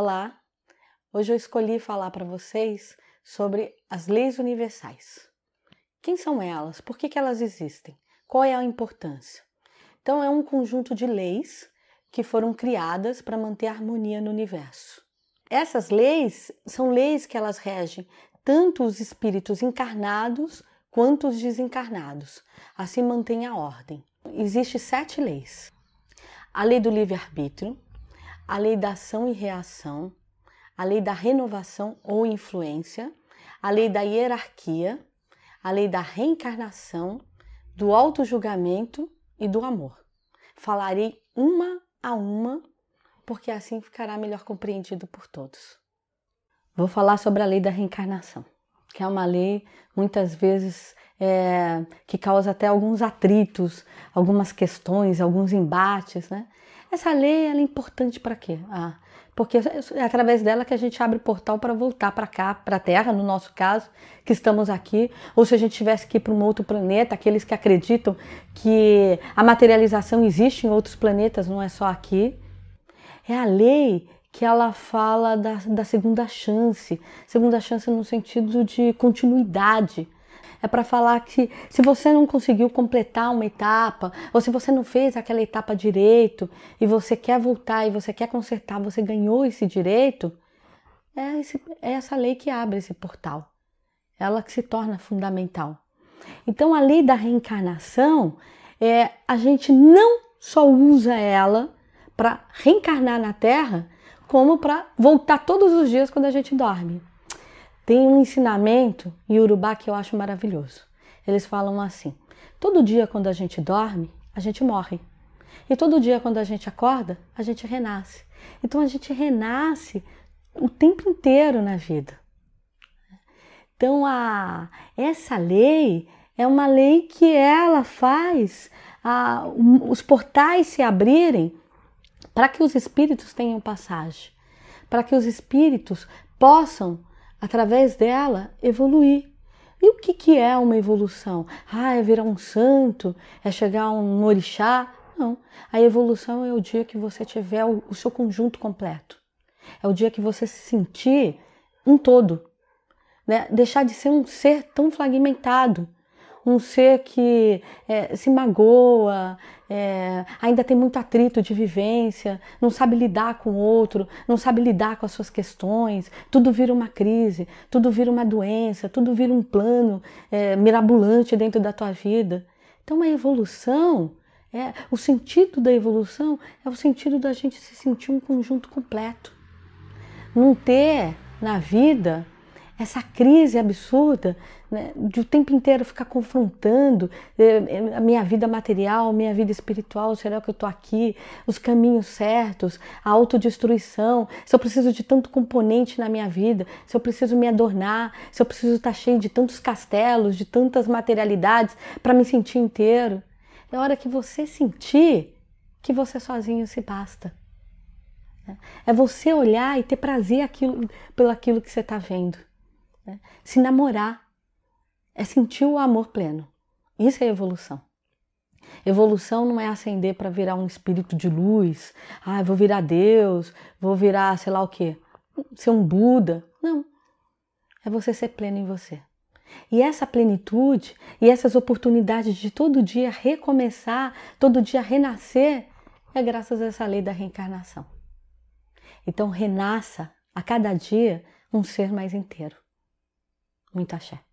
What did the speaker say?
Olá! Hoje eu escolhi falar para vocês sobre as leis universais. Quem são elas? Por que, que elas existem? Qual é a importância? Então, é um conjunto de leis que foram criadas para manter a harmonia no universo. Essas leis são leis que elas regem tanto os espíritos encarnados quanto os desencarnados. Assim mantém a ordem. Existem sete leis: a lei do livre-arbítrio, a lei da ação e reação, a lei da renovação ou influência, a lei da hierarquia, a lei da reencarnação, do auto-julgamento e do amor. Falarei uma a uma, porque assim ficará melhor compreendido por todos. Vou falar sobre a lei da reencarnação, que é uma lei muitas vezes é, que causa até alguns atritos, algumas questões, alguns embates, né? Essa lei é importante para quê? Ah, porque é através dela que a gente abre portal para voltar para cá, para a Terra, no nosso caso, que estamos aqui, ou se a gente tivesse que ir para um outro planeta, aqueles que acreditam que a materialização existe em outros planetas, não é só aqui. É a lei que ela fala da, da segunda chance, segunda chance no sentido de continuidade é para falar que se você não conseguiu completar uma etapa, ou se você não fez aquela etapa direito e você quer voltar e você quer consertar, você ganhou esse direito, é, esse, é essa lei que abre esse portal. Ela que se torna fundamental. Então, a lei da reencarnação, é, a gente não só usa ela para reencarnar na Terra, como para voltar todos os dias quando a gente dorme. Tem um ensinamento em Urubá que eu acho maravilhoso. Eles falam assim: todo dia quando a gente dorme, a gente morre. E todo dia quando a gente acorda, a gente renasce. Então a gente renasce o tempo inteiro na vida. Então a essa lei é uma lei que ela faz a, os portais se abrirem para que os espíritos tenham passagem, para que os espíritos possam através dela, evoluir. E o que, que é uma evolução? Ah, é virar um santo? É chegar a um orixá? Não. A evolução é o dia que você tiver o, seu conjunto completo. É o dia que você se sentir um todo. Né? Deixar de ser um ser tão fragmentado um ser que é, se magoa, é, ainda tem muito atrito de vivência, não sabe lidar com o outro, não sabe lidar com as suas questões, tudo vira uma crise, tudo vira uma doença, tudo vira um plano é, mirabolante dentro da tua vida. Então, a evolução, é, o sentido da evolução é o sentido da gente se sentir um conjunto completo. Não ter na vida essa crise absurda né, de o tempo inteiro ficar confrontando eh, a minha vida material, minha vida espiritual, será que eu estou aqui, os caminhos certos, a autodestruição, se eu preciso de tanto componente na minha vida, se eu preciso me adornar, se eu preciso estar cheio de tantos castelos, de tantas materialidades para me sentir inteiro. É hora que você sentir que você sozinho se basta. É você olhar e ter prazer aquilo, pelo aquilo que você está vendo. Né? Se namorar é sentir o amor pleno. Isso é evolução. Evolução não é ascender para virar um espírito de luz. Ah, vou virar Deus, vou virar sei lá o quê. Ser um Buda. Não. É você ser pleno em você. E essa plenitude e essas oportunidades de todo dia recomeçar, todo dia renascer, é graças a essa lei da reencarnação. Então, renasça a cada dia um ser mais inteiro. Muito axé.